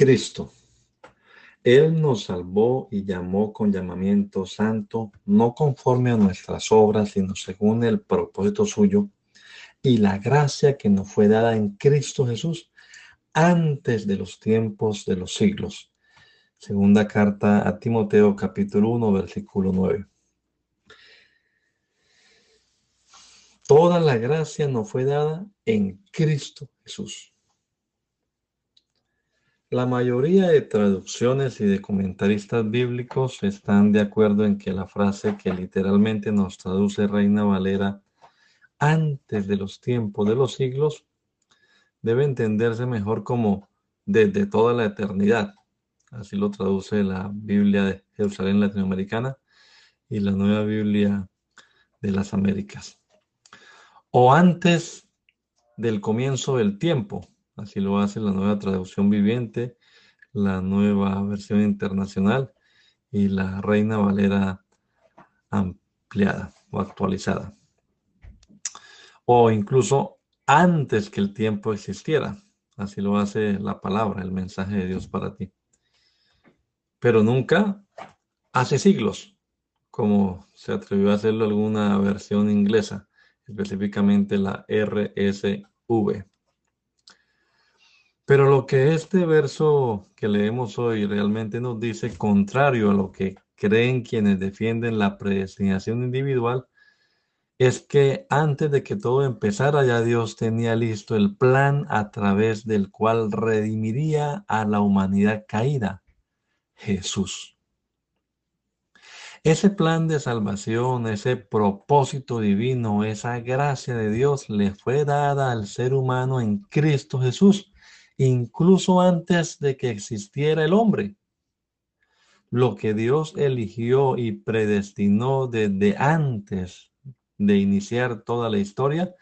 Cristo. Él nos salvó y llamó con llamamiento santo, no conforme a nuestras obras, sino según el propósito suyo y la gracia que nos fue dada en Cristo Jesús antes de los tiempos de los siglos. Segunda carta a Timoteo capítulo 1 versículo 9. Toda la gracia nos fue dada en Cristo Jesús. La mayoría de traducciones y de comentaristas bíblicos están de acuerdo en que la frase que literalmente nos traduce Reina Valera antes de los tiempos de los siglos debe entenderse mejor como desde toda la eternidad. Así lo traduce la Biblia de Jerusalén latinoamericana y la nueva Biblia de las Américas. O antes del comienzo del tiempo, Así lo hace la nueva traducción viviente, la nueva versión internacional y la Reina Valera ampliada o actualizada. O incluso antes que el tiempo existiera. Así lo hace la palabra, el mensaje de Dios para ti. Pero nunca hace siglos, como se atrevió a hacerlo alguna versión inglesa, específicamente la RSV. Pero lo que este verso que leemos hoy realmente nos dice, contrario a lo que creen quienes defienden la predestinación individual, es que antes de que todo empezara ya Dios tenía listo el plan a través del cual redimiría a la humanidad caída, Jesús. Ese plan de salvación, ese propósito divino, esa gracia de Dios le fue dada al ser humano en Cristo Jesús incluso antes de que existiera el hombre. Lo que Dios eligió y predestinó desde antes de iniciar toda la historia,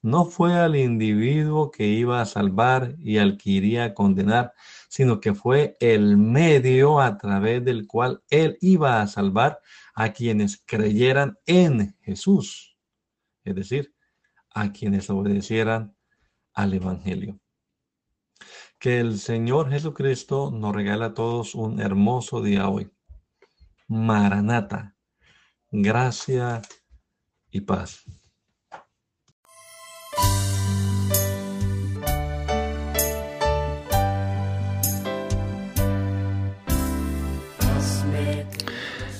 no fue al individuo que iba a salvar y al que iría a condenar, sino que fue el medio a través del cual Él iba a salvar a quienes creyeran en Jesús, es decir, a quienes obedecieran al Evangelio. Que el Señor Jesucristo nos regala a todos un hermoso día hoy. Maranata, gracia y paz.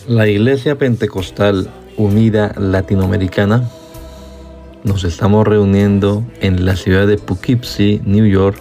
La Iglesia Pentecostal Unida Latinoamericana nos estamos reuniendo en la ciudad de Poughkeepsie, New York,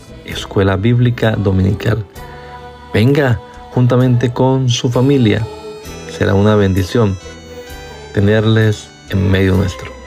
Escuela Bíblica Dominical. Venga juntamente con su familia. Será una bendición tenerles en medio nuestro.